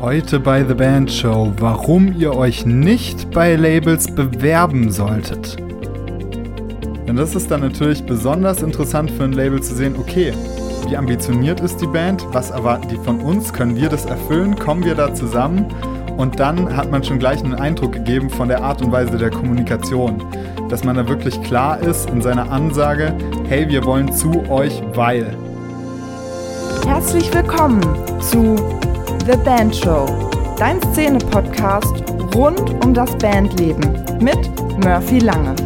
Heute bei The Band Show, warum ihr euch nicht bei Labels bewerben solltet. Denn das ist dann natürlich besonders interessant für ein Label zu sehen, okay, wie ambitioniert ist die Band, was erwarten die von uns, können wir das erfüllen, kommen wir da zusammen und dann hat man schon gleich einen Eindruck gegeben von der Art und Weise der Kommunikation, dass man da wirklich klar ist in seiner Ansage, hey, wir wollen zu euch, weil. Herzlich willkommen zu The Band Show, dein Szene-Podcast rund um das Bandleben mit Murphy Lange.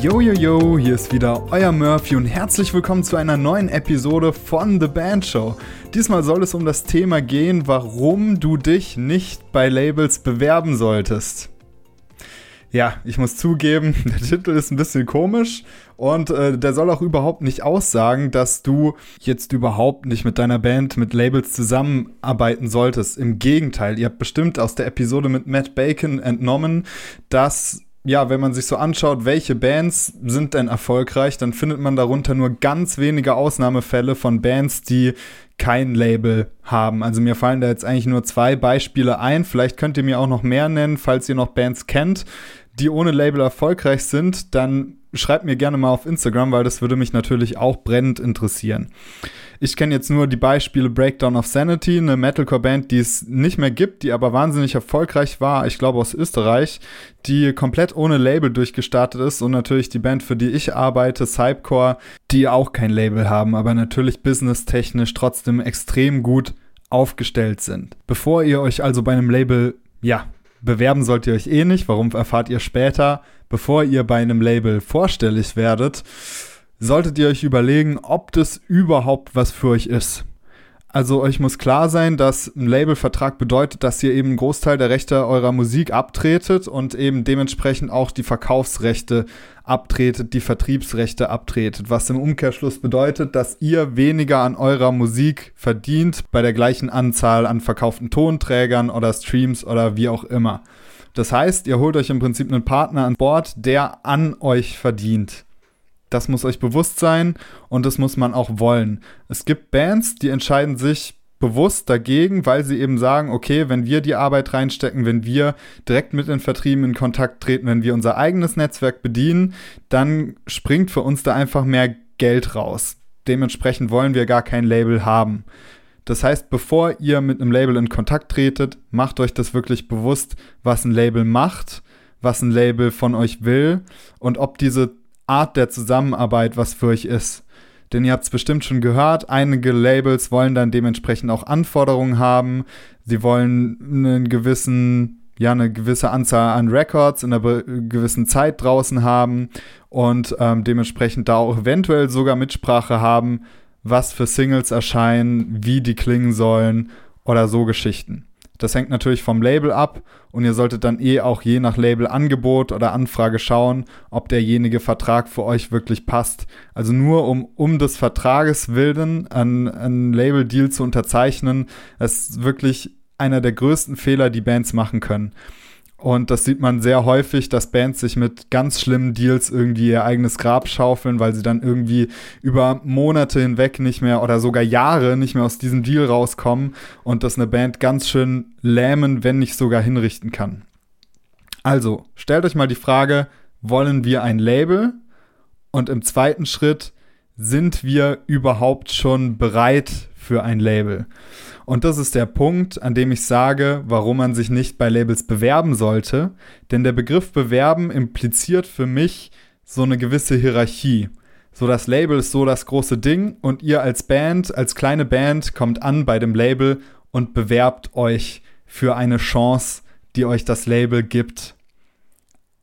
Yo, yo, yo, hier ist wieder euer Murphy und herzlich willkommen zu einer neuen Episode von The Band Show. Diesmal soll es um das Thema gehen, warum du dich nicht bei Labels bewerben solltest. Ja, ich muss zugeben, der Titel ist ein bisschen komisch und äh, der soll auch überhaupt nicht aussagen, dass du jetzt überhaupt nicht mit deiner Band, mit Labels zusammenarbeiten solltest. Im Gegenteil, ihr habt bestimmt aus der Episode mit Matt Bacon entnommen, dass ja, wenn man sich so anschaut, welche Bands sind denn erfolgreich, dann findet man darunter nur ganz wenige Ausnahmefälle von Bands, die kein Label haben. Also mir fallen da jetzt eigentlich nur zwei Beispiele ein. Vielleicht könnt ihr mir auch noch mehr nennen, falls ihr noch Bands kennt, die ohne Label erfolgreich sind. Dann schreibt mir gerne mal auf Instagram, weil das würde mich natürlich auch brennend interessieren. Ich kenne jetzt nur die Beispiele Breakdown of Sanity, eine Metalcore-Band, die es nicht mehr gibt, die aber wahnsinnig erfolgreich war, ich glaube aus Österreich, die komplett ohne Label durchgestartet ist und natürlich die Band, für die ich arbeite, Cypcore, die auch kein Label haben, aber natürlich businesstechnisch trotzdem extrem gut aufgestellt sind. Bevor ihr euch also bei einem Label, ja, bewerben sollt ihr euch eh nicht, warum erfahrt ihr später, bevor ihr bei einem Label vorstellig werdet, solltet ihr euch überlegen, ob das überhaupt was für euch ist. Also euch muss klar sein, dass ein Labelvertrag bedeutet, dass ihr eben einen Großteil der Rechte eurer Musik abtretet und eben dementsprechend auch die Verkaufsrechte abtretet, die Vertriebsrechte abtretet, was im Umkehrschluss bedeutet, dass ihr weniger an eurer Musik verdient bei der gleichen Anzahl an verkauften Tonträgern oder Streams oder wie auch immer. Das heißt, ihr holt euch im Prinzip einen Partner an Bord, der an euch verdient. Das muss euch bewusst sein und das muss man auch wollen. Es gibt Bands, die entscheiden sich bewusst dagegen, weil sie eben sagen, okay, wenn wir die Arbeit reinstecken, wenn wir direkt mit den Vertrieben in Kontakt treten, wenn wir unser eigenes Netzwerk bedienen, dann springt für uns da einfach mehr Geld raus. Dementsprechend wollen wir gar kein Label haben. Das heißt, bevor ihr mit einem Label in Kontakt tretet, macht euch das wirklich bewusst, was ein Label macht, was ein Label von euch will und ob diese Art der Zusammenarbeit was für euch ist. Denn ihr habt es bestimmt schon gehört, einige Labels wollen dann dementsprechend auch Anforderungen haben. Sie wollen einen gewissen, ja, eine gewisse Anzahl an Records in einer gewissen Zeit draußen haben und ähm, dementsprechend da auch eventuell sogar Mitsprache haben, was für Singles erscheinen, wie die klingen sollen oder so Geschichten. Das hängt natürlich vom Label ab und ihr solltet dann eh auch je nach Labelangebot oder Anfrage schauen, ob derjenige Vertrag für euch wirklich passt. Also nur um, um des Vertrages willen einen Label-Deal zu unterzeichnen, ist wirklich einer der größten Fehler, die Bands machen können. Und das sieht man sehr häufig, dass Bands sich mit ganz schlimmen Deals irgendwie ihr eigenes Grab schaufeln, weil sie dann irgendwie über Monate hinweg nicht mehr oder sogar Jahre nicht mehr aus diesem Deal rauskommen und das eine Band ganz schön lähmen, wenn nicht sogar hinrichten kann. Also, stellt euch mal die Frage, wollen wir ein Label? Und im zweiten Schritt, sind wir überhaupt schon bereit für ein Label? Und das ist der Punkt, an dem ich sage, warum man sich nicht bei Labels bewerben sollte. Denn der Begriff bewerben impliziert für mich so eine gewisse Hierarchie. So das Label ist so das große Ding und ihr als Band, als kleine Band kommt an bei dem Label und bewerbt euch für eine Chance, die euch das Label gibt.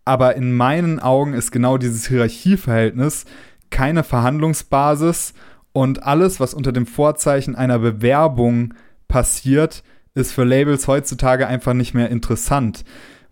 Aber in meinen Augen ist genau dieses Hierarchieverhältnis keine Verhandlungsbasis und alles, was unter dem Vorzeichen einer Bewerbung passiert, ist für Labels heutzutage einfach nicht mehr interessant,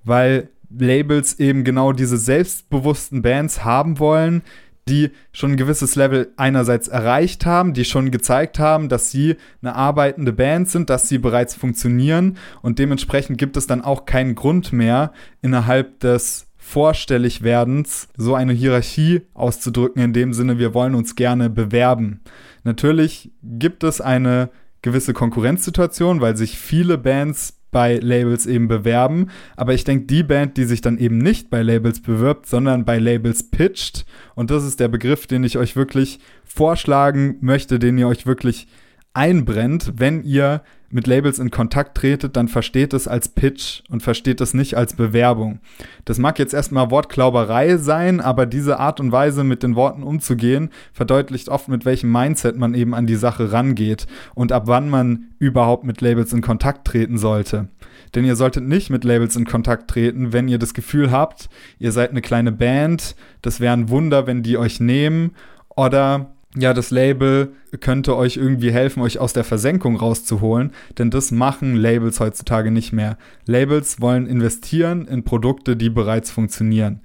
weil Labels eben genau diese selbstbewussten Bands haben wollen, die schon ein gewisses Level einerseits erreicht haben, die schon gezeigt haben, dass sie eine arbeitende Band sind, dass sie bereits funktionieren und dementsprechend gibt es dann auch keinen Grund mehr innerhalb des Vorstelligwerdens so eine Hierarchie auszudrücken, in dem Sinne, wir wollen uns gerne bewerben. Natürlich gibt es eine gewisse Konkurrenzsituation, weil sich viele Bands bei Labels eben bewerben. Aber ich denke, die Band, die sich dann eben nicht bei Labels bewirbt, sondern bei Labels pitcht, und das ist der Begriff, den ich euch wirklich vorschlagen möchte, den ihr euch wirklich einbrennt, wenn ihr mit Labels in Kontakt tretet, dann versteht es als Pitch und versteht es nicht als Bewerbung. Das mag jetzt erstmal Wortklauberei sein, aber diese Art und Weise, mit den Worten umzugehen, verdeutlicht oft, mit welchem Mindset man eben an die Sache rangeht und ab wann man überhaupt mit Labels in Kontakt treten sollte. Denn ihr solltet nicht mit Labels in Kontakt treten, wenn ihr das Gefühl habt, ihr seid eine kleine Band, das wäre ein Wunder, wenn die euch nehmen oder ja, das Label könnte euch irgendwie helfen, euch aus der Versenkung rauszuholen, denn das machen Labels heutzutage nicht mehr. Labels wollen investieren in Produkte, die bereits funktionieren.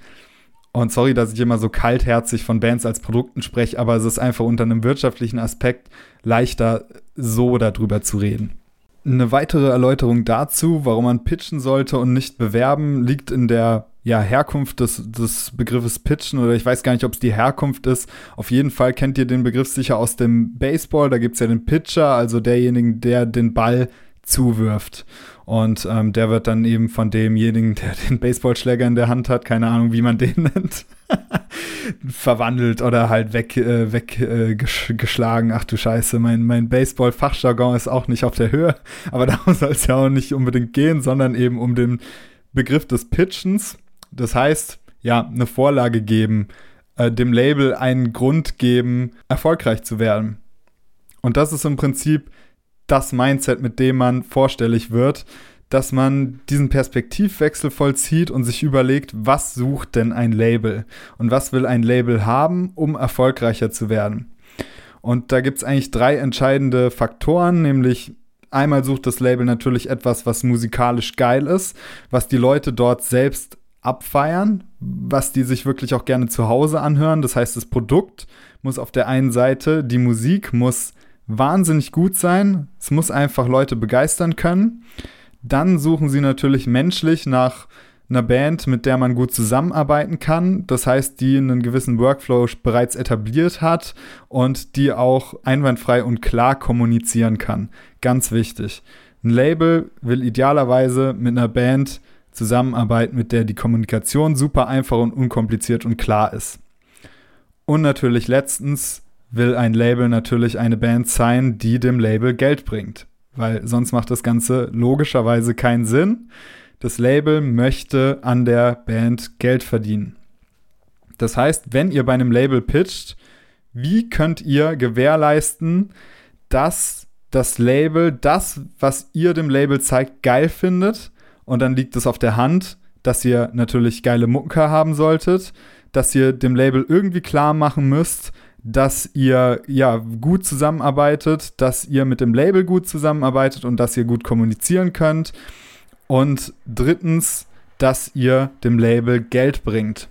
Und sorry, dass ich immer so kaltherzig von Bands als Produkten spreche, aber es ist einfach unter einem wirtschaftlichen Aspekt leichter, so darüber zu reden. Eine weitere Erläuterung dazu, warum man pitchen sollte und nicht bewerben, liegt in der ja, Herkunft des, des Begriffes Pitchen oder ich weiß gar nicht, ob es die Herkunft ist. Auf jeden Fall kennt ihr den Begriff sicher aus dem Baseball. Da gibt es ja den Pitcher, also derjenigen, der den Ball zuwirft. Und ähm, der wird dann eben von demjenigen, der den Baseballschläger in der Hand hat, keine Ahnung, wie man den nennt, verwandelt oder halt weg, äh, weggeschlagen. Äh, Ach du Scheiße, mein, mein Baseball-Fachjargon ist auch nicht auf der Höhe, aber darum soll es ja auch nicht unbedingt gehen, sondern eben um den Begriff des Pitchens. Das heißt, ja, eine Vorlage geben, äh, dem Label einen Grund geben, erfolgreich zu werden. Und das ist im Prinzip das Mindset, mit dem man vorstellig wird, dass man diesen Perspektivwechsel vollzieht und sich überlegt, was sucht denn ein Label und was will ein Label haben, um erfolgreicher zu werden. Und da gibt es eigentlich drei entscheidende Faktoren, nämlich einmal sucht das Label natürlich etwas, was musikalisch geil ist, was die Leute dort selbst abfeiern, was die sich wirklich auch gerne zu Hause anhören. Das heißt, das Produkt muss auf der einen Seite, die Musik muss wahnsinnig gut sein. Es muss einfach Leute begeistern können. Dann suchen sie natürlich menschlich nach einer Band, mit der man gut zusammenarbeiten kann. Das heißt, die einen gewissen Workflow bereits etabliert hat und die auch einwandfrei und klar kommunizieren kann. Ganz wichtig. Ein Label will idealerweise mit einer Band Zusammenarbeit, mit der die Kommunikation super einfach und unkompliziert und klar ist. Und natürlich letztens will ein Label natürlich eine Band sein, die dem Label Geld bringt, weil sonst macht das Ganze logischerweise keinen Sinn. Das Label möchte an der Band Geld verdienen. Das heißt, wenn ihr bei einem Label pitcht, wie könnt ihr gewährleisten, dass das Label das, was ihr dem Label zeigt, geil findet und dann liegt es auf der Hand, dass ihr natürlich geile Mucke haben solltet, dass ihr dem Label irgendwie klar machen müsst, dass ihr ja gut zusammenarbeitet, dass ihr mit dem Label gut zusammenarbeitet und dass ihr gut kommunizieren könnt. Und drittens, dass ihr dem Label Geld bringt.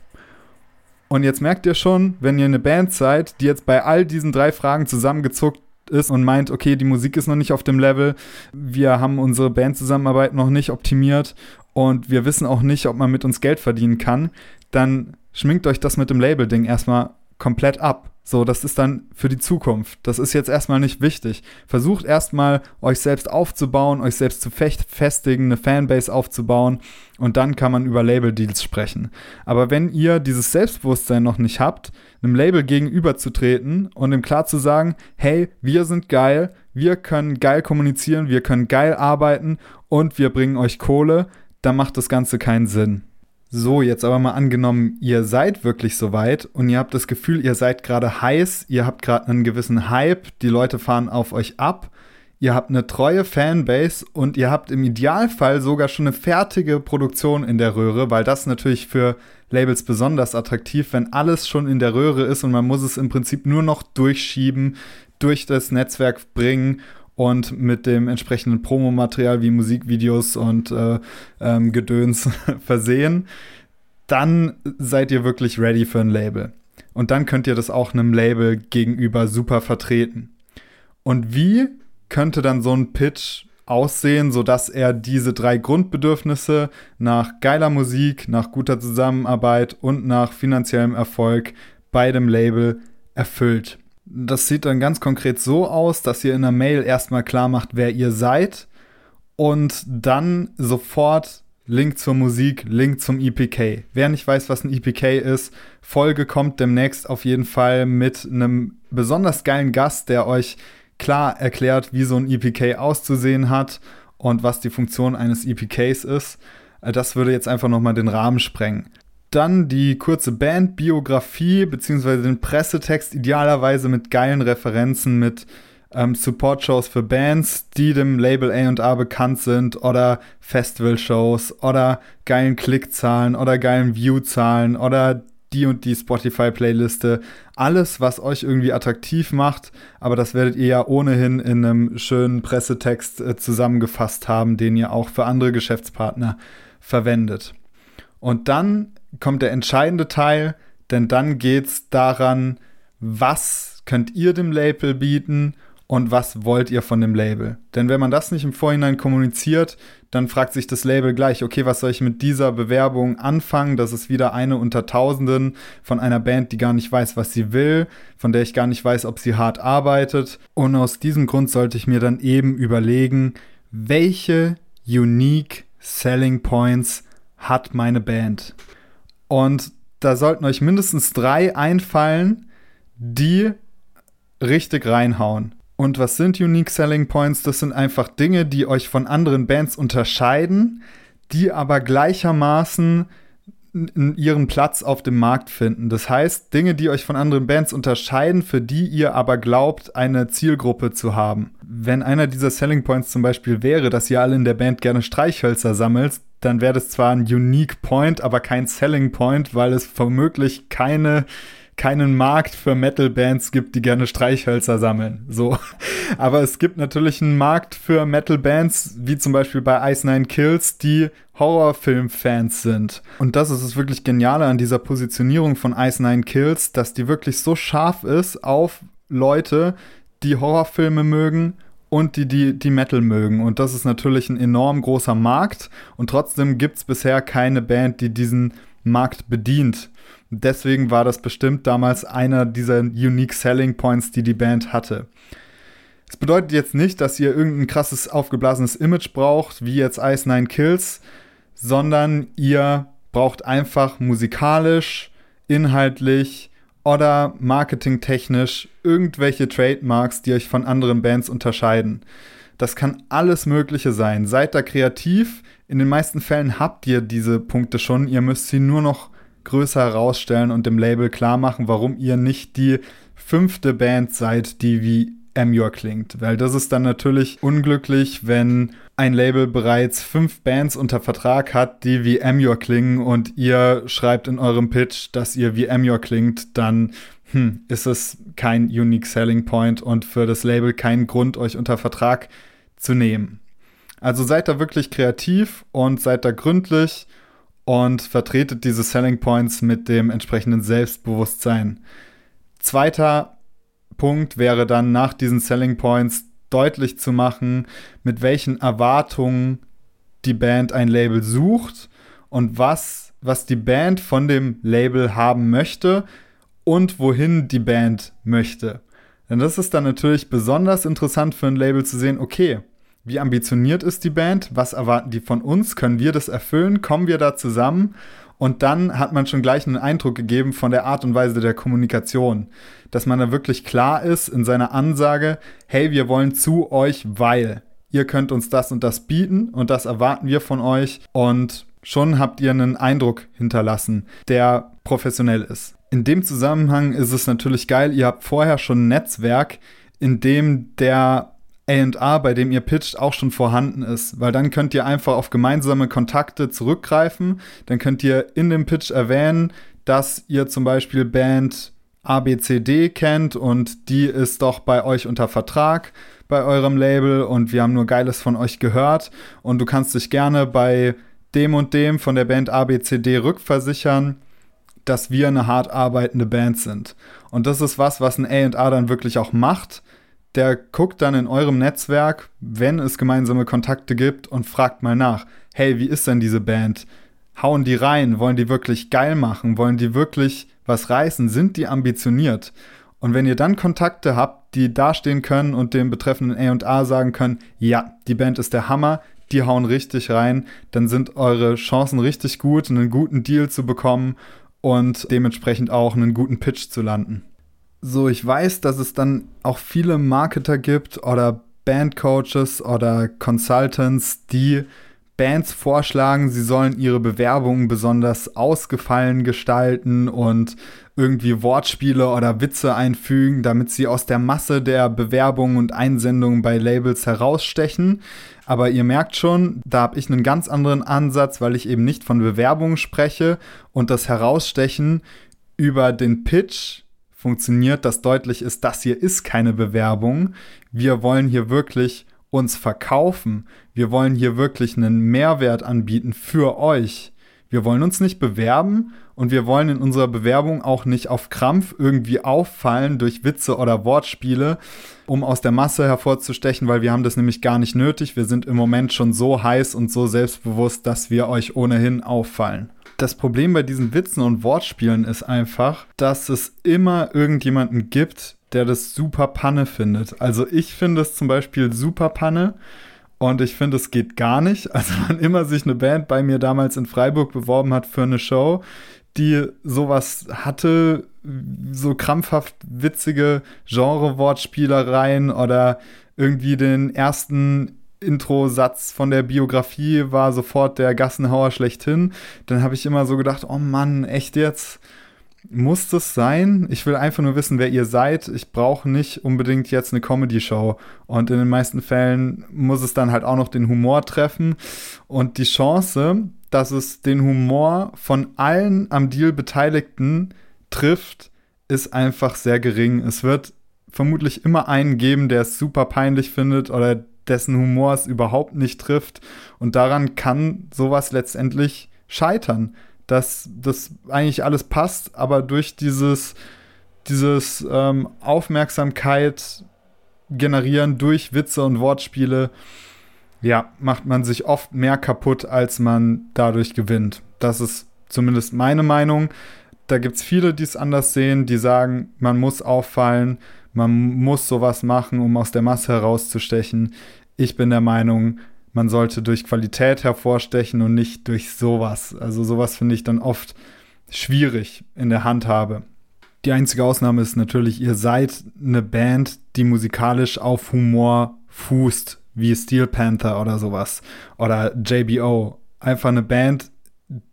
Und jetzt merkt ihr schon, wenn ihr eine Band seid, die jetzt bei all diesen drei Fragen zusammengezuckt ist und meint, okay, die Musik ist noch nicht auf dem Level, wir haben unsere Bandzusammenarbeit noch nicht optimiert und wir wissen auch nicht, ob man mit uns Geld verdienen kann, dann schminkt euch das mit dem Label-Ding erstmal komplett ab. So, das ist dann für die Zukunft. Das ist jetzt erstmal nicht wichtig. Versucht erstmal, euch selbst aufzubauen, euch selbst zu festigen, eine Fanbase aufzubauen und dann kann man über Label-Deals sprechen. Aber wenn ihr dieses Selbstbewusstsein noch nicht habt, einem Label gegenüberzutreten und ihm klar zu sagen, hey, wir sind geil, wir können geil kommunizieren, wir können geil arbeiten und wir bringen euch Kohle, dann macht das Ganze keinen Sinn. So, jetzt aber mal angenommen, ihr seid wirklich so weit und ihr habt das Gefühl, ihr seid gerade heiß, ihr habt gerade einen gewissen Hype, die Leute fahren auf euch ab, ihr habt eine treue Fanbase und ihr habt im Idealfall sogar schon eine fertige Produktion in der Röhre, weil das natürlich für Labels besonders attraktiv, wenn alles schon in der Röhre ist und man muss es im Prinzip nur noch durchschieben, durch das Netzwerk bringen und mit dem entsprechenden Promomaterial wie Musikvideos und äh, ähm, Gedöns versehen, dann seid ihr wirklich ready für ein Label. Und dann könnt ihr das auch einem Label gegenüber super vertreten. Und wie könnte dann so ein Pitch aussehen, sodass er diese drei Grundbedürfnisse nach geiler Musik, nach guter Zusammenarbeit und nach finanziellem Erfolg bei dem Label erfüllt? Das sieht dann ganz konkret so aus, dass ihr in der Mail erstmal klar macht, wer ihr seid und dann sofort Link zur Musik, Link zum EPK. Wer nicht weiß, was ein EPK ist, Folge kommt demnächst auf jeden Fall mit einem besonders geilen Gast, der euch klar erklärt, wie so ein EPK auszusehen hat und was die Funktion eines EPKs ist. Das würde jetzt einfach nochmal den Rahmen sprengen. Dann die kurze Bandbiografie bzw. den Pressetext, idealerweise mit geilen Referenzen, mit ähm, Support-Shows für Bands, die dem Label A&A bekannt sind oder Festival-Shows oder geilen Klickzahlen oder geilen View-Zahlen oder die und die Spotify-Playliste. Alles, was euch irgendwie attraktiv macht, aber das werdet ihr ja ohnehin in einem schönen Pressetext äh, zusammengefasst haben, den ihr auch für andere Geschäftspartner verwendet. Und dann kommt der entscheidende Teil, denn dann geht es daran, was könnt ihr dem Label bieten und was wollt ihr von dem Label. Denn wenn man das nicht im Vorhinein kommuniziert, dann fragt sich das Label gleich, okay, was soll ich mit dieser Bewerbung anfangen? Das ist wieder eine unter Tausenden von einer Band, die gar nicht weiß, was sie will, von der ich gar nicht weiß, ob sie hart arbeitet. Und aus diesem Grund sollte ich mir dann eben überlegen, welche unique Selling Points hat meine Band. Und da sollten euch mindestens drei einfallen, die richtig reinhauen. Und was sind Unique Selling Points? Das sind einfach Dinge, die euch von anderen Bands unterscheiden, die aber gleichermaßen ihren Platz auf dem Markt finden. Das heißt, Dinge, die euch von anderen Bands unterscheiden, für die ihr aber glaubt, eine Zielgruppe zu haben. Wenn einer dieser Selling Points zum Beispiel wäre, dass ihr alle in der Band gerne Streichhölzer sammelt, dann wäre das zwar ein Unique Point, aber kein Selling Point, weil es womöglich keine keinen Markt für Metal-Bands gibt, die gerne Streichhölzer sammeln. So. Aber es gibt natürlich einen Markt für Metal-Bands, wie zum Beispiel bei Ice Nine Kills, die Horrorfilm-Fans sind. Und das ist es wirklich Geniale an dieser Positionierung von Ice Nine Kills, dass die wirklich so scharf ist auf Leute, die Horrorfilme mögen und die, die, die Metal mögen. Und das ist natürlich ein enorm großer Markt. Und trotzdem gibt es bisher keine Band, die diesen Markt bedient. Deswegen war das bestimmt damals einer dieser Unique Selling Points, die die Band hatte. Es bedeutet jetzt nicht, dass ihr irgendein krasses aufgeblasenes Image braucht, wie jetzt Ice Nine Kills, sondern ihr braucht einfach musikalisch, inhaltlich oder marketingtechnisch irgendwelche Trademarks, die euch von anderen Bands unterscheiden. Das kann alles Mögliche sein. Seid da kreativ. In den meisten Fällen habt ihr diese Punkte schon. Ihr müsst sie nur noch größer herausstellen und dem Label klar machen, warum ihr nicht die fünfte Band seid, die wie Amur klingt. Weil das ist dann natürlich unglücklich, wenn ein Label bereits fünf Bands unter Vertrag hat, die wie Amur klingen und ihr schreibt in eurem Pitch, dass ihr wie Amur klingt, dann hm, ist es kein Unique Selling Point und für das Label kein Grund, euch unter Vertrag zu nehmen. Also seid da wirklich kreativ und seid da gründlich und vertretet diese Selling Points mit dem entsprechenden Selbstbewusstsein. Zweiter Punkt wäre dann nach diesen Selling Points deutlich zu machen, mit welchen Erwartungen die Band ein Label sucht und was, was die Band von dem Label haben möchte und wohin die Band möchte. Denn das ist dann natürlich besonders interessant für ein Label zu sehen, okay, wie ambitioniert ist die Band? Was erwarten die von uns? Können wir das erfüllen? Kommen wir da zusammen? Und dann hat man schon gleich einen Eindruck gegeben von der Art und Weise der Kommunikation. Dass man da wirklich klar ist in seiner Ansage, hey, wir wollen zu euch, weil ihr könnt uns das und das bieten und das erwarten wir von euch. Und schon habt ihr einen Eindruck hinterlassen, der professionell ist. In dem Zusammenhang ist es natürlich geil, ihr habt vorher schon ein Netzwerk, in dem der A&R, bei dem ihr pitcht, auch schon vorhanden ist, weil dann könnt ihr einfach auf gemeinsame Kontakte zurückgreifen. Dann könnt ihr in dem Pitch erwähnen, dass ihr zum Beispiel Band ABCD kennt und die ist doch bei euch unter Vertrag bei eurem Label und wir haben nur Geiles von euch gehört und du kannst dich gerne bei dem und dem von der Band ABCD rückversichern, dass wir eine hart arbeitende Band sind. Und das ist was, was ein A&R dann wirklich auch macht der guckt dann in eurem Netzwerk, wenn es gemeinsame Kontakte gibt und fragt mal nach, hey, wie ist denn diese Band? Hauen die rein? Wollen die wirklich geil machen? Wollen die wirklich was reißen? Sind die ambitioniert? Und wenn ihr dann Kontakte habt, die dastehen können und dem betreffenden A&A sagen können, ja, die Band ist der Hammer, die hauen richtig rein, dann sind eure Chancen richtig gut, einen guten Deal zu bekommen und dementsprechend auch einen guten Pitch zu landen. So, ich weiß, dass es dann auch viele Marketer gibt oder Bandcoaches oder Consultants, die Bands vorschlagen, sie sollen ihre Bewerbungen besonders ausgefallen gestalten und irgendwie Wortspiele oder Witze einfügen, damit sie aus der Masse der Bewerbungen und Einsendungen bei Labels herausstechen. Aber ihr merkt schon, da habe ich einen ganz anderen Ansatz, weil ich eben nicht von Bewerbungen spreche und das Herausstechen über den Pitch funktioniert, dass deutlich ist, das hier ist keine Bewerbung. Wir wollen hier wirklich uns verkaufen. Wir wollen hier wirklich einen Mehrwert anbieten für euch. Wir wollen uns nicht bewerben und wir wollen in unserer Bewerbung auch nicht auf Krampf irgendwie auffallen durch Witze oder Wortspiele, um aus der Masse hervorzustechen, weil wir haben das nämlich gar nicht nötig. Wir sind im Moment schon so heiß und so selbstbewusst, dass wir euch ohnehin auffallen. Das Problem bei diesen Witzen und Wortspielen ist einfach, dass es immer irgendjemanden gibt, der das super Panne findet. Also ich finde es zum Beispiel super Panne, und ich finde, es geht gar nicht. Also wann immer sich eine Band bei mir damals in Freiburg beworben hat für eine Show, die sowas hatte, so krampfhaft witzige Genre-Wortspielereien oder irgendwie den ersten Intro-Satz von der Biografie war sofort der Gassenhauer schlechthin, dann habe ich immer so gedacht, oh Mann, echt jetzt? muss das sein? Ich will einfach nur wissen, wer ihr seid. Ich brauche nicht unbedingt jetzt eine Comedy-Show. Und in den meisten Fällen muss es dann halt auch noch den Humor treffen. Und die Chance, dass es den Humor von allen am Deal Beteiligten trifft, ist einfach sehr gering. Es wird vermutlich immer einen geben, der es super peinlich findet oder dessen Humor es überhaupt nicht trifft. Und daran kann sowas letztendlich scheitern dass das eigentlich alles passt, aber durch dieses, dieses ähm, Aufmerksamkeit generieren durch Witze und Wortspiele, ja, macht man sich oft mehr kaputt, als man dadurch gewinnt. Das ist zumindest meine Meinung. Da gibt es viele, die es anders sehen, die sagen, man muss auffallen, man muss sowas machen, um aus der Masse herauszustechen. Ich bin der Meinung, man sollte durch Qualität hervorstechen und nicht durch sowas. Also sowas finde ich dann oft schwierig in der Handhabe. Die einzige Ausnahme ist natürlich, ihr seid eine Band, die musikalisch auf Humor fußt, wie Steel Panther oder sowas. Oder JBO. Einfach eine Band,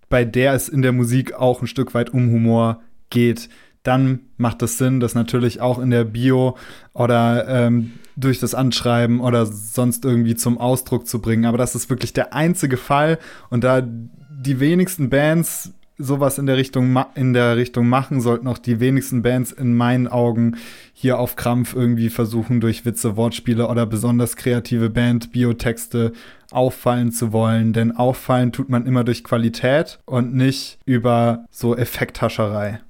bei der es in der Musik auch ein Stück weit um Humor geht. Dann macht es Sinn, das natürlich auch in der Bio oder ähm, durch das Anschreiben oder sonst irgendwie zum Ausdruck zu bringen. Aber das ist wirklich der einzige Fall. Und da die wenigsten Bands sowas in der Richtung in der Richtung machen, sollten auch die wenigsten Bands in meinen Augen hier auf Krampf irgendwie versuchen durch Witze, Wortspiele oder besonders kreative Band Biotexte auffallen zu wollen, denn auffallen tut man immer durch Qualität und nicht über so Effekthascherei.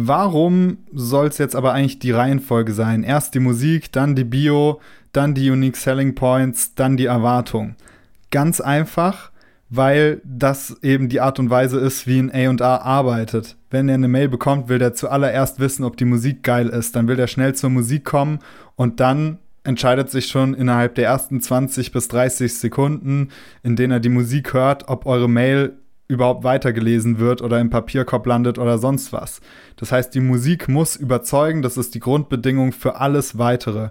Warum soll es jetzt aber eigentlich die Reihenfolge sein? Erst die Musik, dann die Bio, dann die Unique Selling Points, dann die Erwartung. Ganz einfach, weil das eben die Art und Weise ist, wie ein A&A arbeitet. Wenn er eine Mail bekommt, will er zuallererst wissen, ob die Musik geil ist. Dann will er schnell zur Musik kommen und dann entscheidet sich schon innerhalb der ersten 20 bis 30 Sekunden, in denen er die Musik hört, ob eure Mail überhaupt weitergelesen wird oder im Papierkorb landet oder sonst was. Das heißt, die Musik muss überzeugen, das ist die Grundbedingung für alles weitere.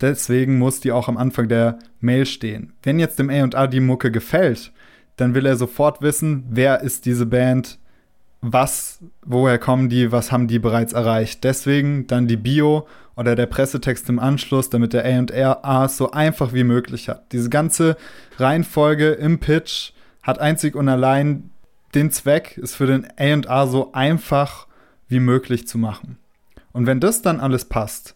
Deswegen muss die auch am Anfang der Mail stehen. Wenn jetzt dem A&A die Mucke gefällt, dann will er sofort wissen, wer ist diese Band, was, woher kommen die, was haben die bereits erreicht. Deswegen dann die Bio oder der Pressetext im Anschluss, damit der A&A so einfach wie möglich hat. Diese ganze Reihenfolge im Pitch hat einzig und allein den Zweck, es für den A&R so einfach wie möglich zu machen. Und wenn das dann alles passt,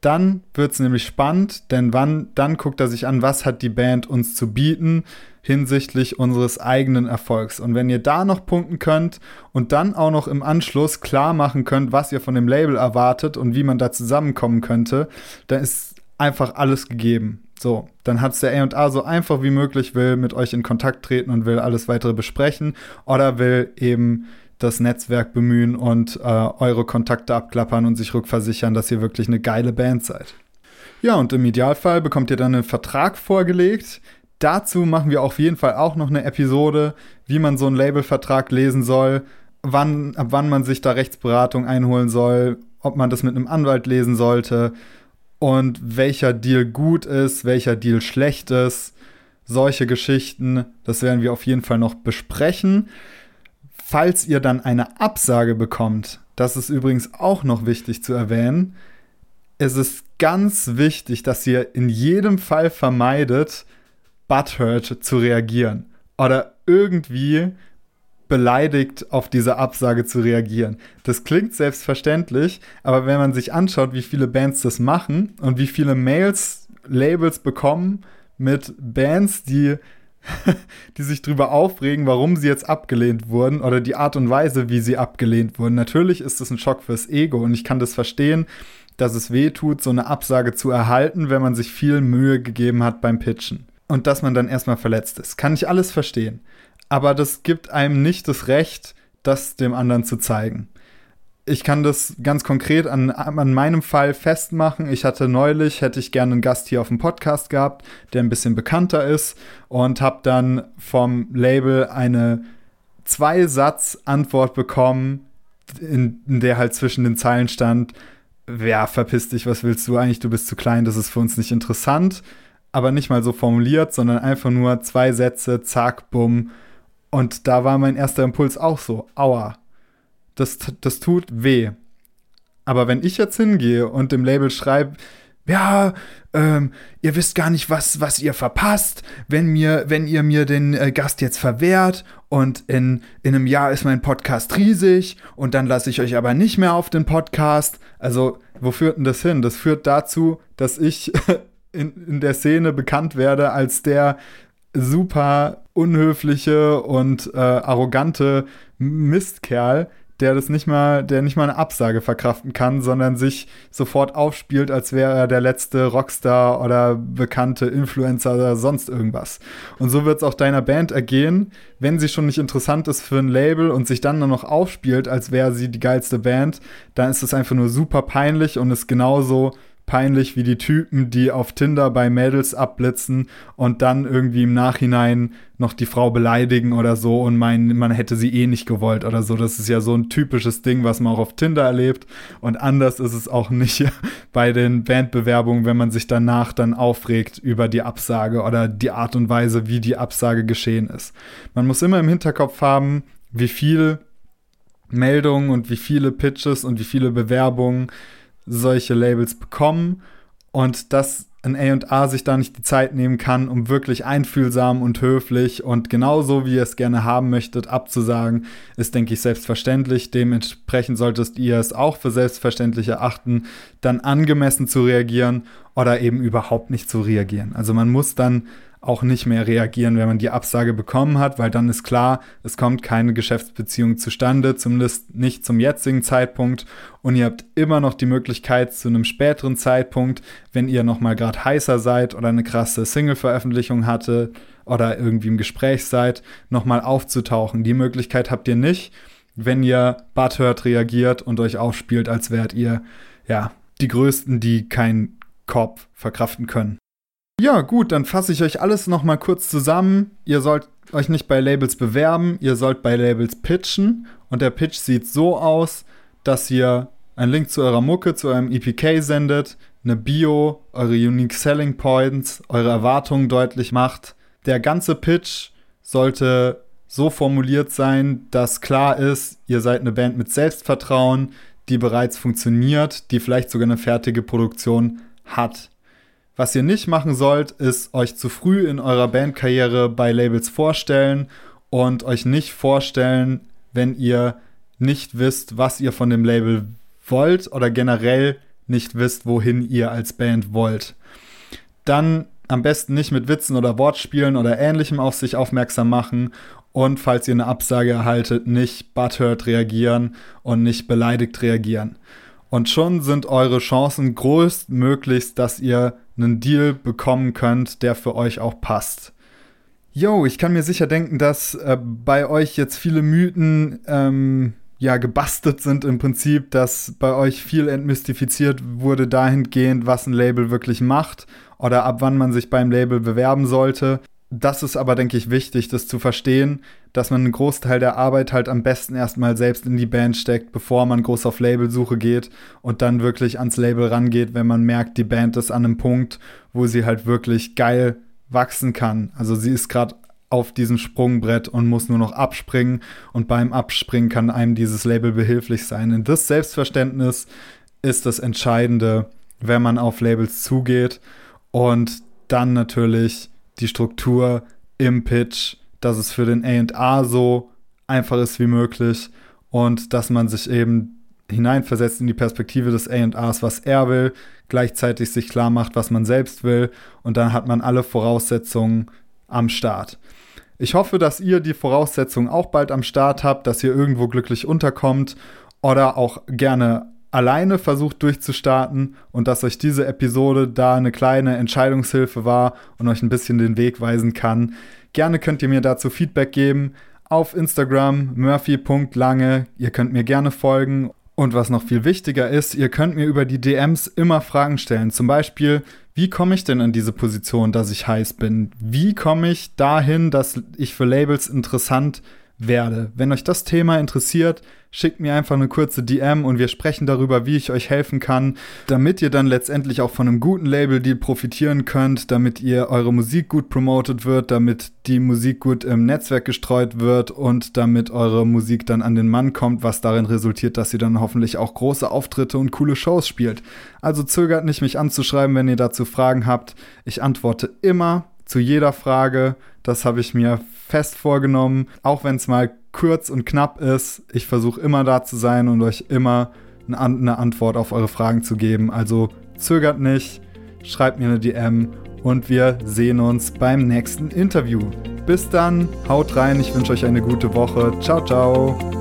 dann wird es nämlich spannend, denn wann, dann guckt er sich an, was hat die Band uns zu bieten hinsichtlich unseres eigenen Erfolgs. Und wenn ihr da noch punkten könnt und dann auch noch im Anschluss klar machen könnt, was ihr von dem Label erwartet und wie man da zusammenkommen könnte, dann ist einfach alles gegeben. So, dann hat es der A&A so einfach wie möglich, will mit euch in Kontakt treten und will alles weitere besprechen oder will eben das Netzwerk bemühen und äh, eure Kontakte abklappern und sich rückversichern, dass ihr wirklich eine geile Band seid. Ja, und im Idealfall bekommt ihr dann einen Vertrag vorgelegt. Dazu machen wir auf jeden Fall auch noch eine Episode, wie man so einen Labelvertrag lesen soll, wann, ab wann man sich da Rechtsberatung einholen soll, ob man das mit einem Anwalt lesen sollte und welcher Deal gut ist, welcher Deal schlecht ist. Solche Geschichten, das werden wir auf jeden Fall noch besprechen. Falls ihr dann eine Absage bekommt, das ist übrigens auch noch wichtig zu erwähnen, es ist ganz wichtig, dass ihr in jedem Fall vermeidet, butthurt zu reagieren oder irgendwie beleidigt auf diese Absage zu reagieren. Das klingt selbstverständlich, aber wenn man sich anschaut, wie viele Bands das machen und wie viele Mails Labels bekommen mit Bands, die die sich darüber aufregen, warum sie jetzt abgelehnt wurden oder die Art und Weise, wie sie abgelehnt wurden. Natürlich ist das ein Schock fürs Ego und ich kann das verstehen, dass es weh tut, so eine Absage zu erhalten, wenn man sich viel Mühe gegeben hat beim Pitchen. Und dass man dann erstmal verletzt ist. Kann ich alles verstehen. Aber das gibt einem nicht das Recht, das dem anderen zu zeigen ich kann das ganz konkret an, an meinem Fall festmachen. Ich hatte neulich, hätte ich gerne einen Gast hier auf dem Podcast gehabt, der ein bisschen bekannter ist und habe dann vom Label eine Zwei-Satz-Antwort bekommen, in, in der halt zwischen den Zeilen stand, ja, verpiss dich, was willst du eigentlich, du bist zu klein, das ist für uns nicht interessant. Aber nicht mal so formuliert, sondern einfach nur zwei Sätze, zack, bumm. Und da war mein erster Impuls auch so, aua, das, das tut weh. Aber wenn ich jetzt hingehe und dem Label schreibe, ja, ähm, ihr wisst gar nicht, was, was ihr verpasst, wenn, mir, wenn ihr mir den äh, Gast jetzt verwehrt und in, in einem Jahr ist mein Podcast riesig und dann lasse ich euch aber nicht mehr auf den Podcast. Also, wo führt denn das hin? Das führt dazu, dass ich in, in der Szene bekannt werde als der super unhöfliche und äh, arrogante Mistkerl, der das nicht mal, der nicht mal eine Absage verkraften kann, sondern sich sofort aufspielt, als wäre er der letzte Rockstar oder bekannte Influencer oder sonst irgendwas. Und so wird es auch deiner Band ergehen, wenn sie schon nicht interessant ist für ein Label und sich dann nur noch aufspielt, als wäre sie die geilste Band, dann ist es einfach nur super peinlich und ist genauso peinlich wie die Typen, die auf Tinder bei Mädels abblitzen und dann irgendwie im Nachhinein noch die Frau beleidigen oder so und meinen, man hätte sie eh nicht gewollt oder so. Das ist ja so ein typisches Ding, was man auch auf Tinder erlebt. Und anders ist es auch nicht bei den Bandbewerbungen, wenn man sich danach dann aufregt über die Absage oder die Art und Weise, wie die Absage geschehen ist. Man muss immer im Hinterkopf haben, wie viel Meldungen und wie viele Pitches und wie viele Bewerbungen solche Labels bekommen und dass ein A&A sich da nicht die Zeit nehmen kann, um wirklich einfühlsam und höflich und genauso wie ihr es gerne haben möchtet abzusagen, ist, denke ich, selbstverständlich. Dementsprechend solltest ihr es auch für selbstverständlich erachten, dann angemessen zu reagieren oder eben überhaupt nicht zu reagieren. Also man muss dann auch nicht mehr reagieren, wenn man die Absage bekommen hat, weil dann ist klar, es kommt keine Geschäftsbeziehung zustande, zumindest nicht zum jetzigen Zeitpunkt. Und ihr habt immer noch die Möglichkeit zu einem späteren Zeitpunkt, wenn ihr nochmal gerade heißer seid oder eine krasse Single-Veröffentlichung hatte oder irgendwie im Gespräch seid, nochmal aufzutauchen. Die Möglichkeit habt ihr nicht, wenn ihr butthurt reagiert und euch aufspielt, als wärt ihr, ja, die Größten, die keinen Korb verkraften können. Ja, gut, dann fasse ich euch alles nochmal kurz zusammen. Ihr sollt euch nicht bei Labels bewerben, ihr sollt bei Labels pitchen. Und der Pitch sieht so aus, dass ihr einen Link zu eurer Mucke, zu eurem EPK sendet, eine Bio, eure Unique Selling Points, eure Erwartungen deutlich macht. Der ganze Pitch sollte so formuliert sein, dass klar ist, ihr seid eine Band mit Selbstvertrauen, die bereits funktioniert, die vielleicht sogar eine fertige Produktion hat. Was ihr nicht machen sollt, ist euch zu früh in eurer Bandkarriere bei Labels vorstellen und euch nicht vorstellen, wenn ihr nicht wisst, was ihr von dem Label wollt oder generell nicht wisst, wohin ihr als Band wollt. Dann am besten nicht mit Witzen oder Wortspielen oder ähnlichem auf sich aufmerksam machen und falls ihr eine Absage erhaltet, nicht butthurt reagieren und nicht beleidigt reagieren. Und schon sind eure Chancen größtmöglichst, dass ihr einen Deal bekommen könnt, der für euch auch passt. Jo, ich kann mir sicher denken, dass äh, bei euch jetzt viele Mythen ähm, ja gebastelt sind im Prinzip, dass bei euch viel entmystifiziert wurde dahingehend, was ein Label wirklich macht oder ab wann man sich beim Label bewerben sollte. Das ist aber, denke ich, wichtig, das zu verstehen, dass man einen Großteil der Arbeit halt am besten erstmal selbst in die Band steckt, bevor man groß auf Labelsuche geht und dann wirklich ans Label rangeht, wenn man merkt, die Band ist an einem Punkt, wo sie halt wirklich geil wachsen kann. Also sie ist gerade auf diesem Sprungbrett und muss nur noch abspringen. Und beim Abspringen kann einem dieses Label behilflich sein. Und das Selbstverständnis ist das Entscheidende, wenn man auf Labels zugeht. Und dann natürlich die Struktur im Pitch, dass es für den A&A so einfach ist wie möglich und dass man sich eben hineinversetzt in die Perspektive des A&As, was er will, gleichzeitig sich klar macht, was man selbst will und dann hat man alle Voraussetzungen am Start. Ich hoffe, dass ihr die Voraussetzungen auch bald am Start habt, dass ihr irgendwo glücklich unterkommt oder auch gerne alleine versucht durchzustarten und dass euch diese Episode da eine kleine Entscheidungshilfe war und euch ein bisschen den Weg weisen kann. Gerne könnt ihr mir dazu Feedback geben auf Instagram murphy.lange. Ihr könnt mir gerne folgen und was noch viel wichtiger ist, ihr könnt mir über die DMs immer Fragen stellen. Zum Beispiel, wie komme ich denn in diese Position, dass ich heiß bin? Wie komme ich dahin, dass ich für Labels interessant werde? Wenn euch das Thema interessiert, schickt mir einfach eine kurze DM und wir sprechen darüber, wie ich euch helfen kann, damit ihr dann letztendlich auch von einem guten Label-Deal profitieren könnt, damit ihr eure Musik gut promotet wird, damit die Musik gut im Netzwerk gestreut wird und damit eure Musik dann an den Mann kommt, was darin resultiert, dass ihr dann hoffentlich auch große Auftritte und coole Shows spielt. Also zögert nicht, mich anzuschreiben, wenn ihr dazu Fragen habt. Ich antworte immer zu jeder Frage. Das habe ich mir fest vorgenommen, auch wenn es mal kurz und knapp ist. Ich versuche immer da zu sein und euch immer eine Antwort auf eure Fragen zu geben. Also zögert nicht, schreibt mir eine DM und wir sehen uns beim nächsten Interview. Bis dann, haut rein, ich wünsche euch eine gute Woche. Ciao, ciao.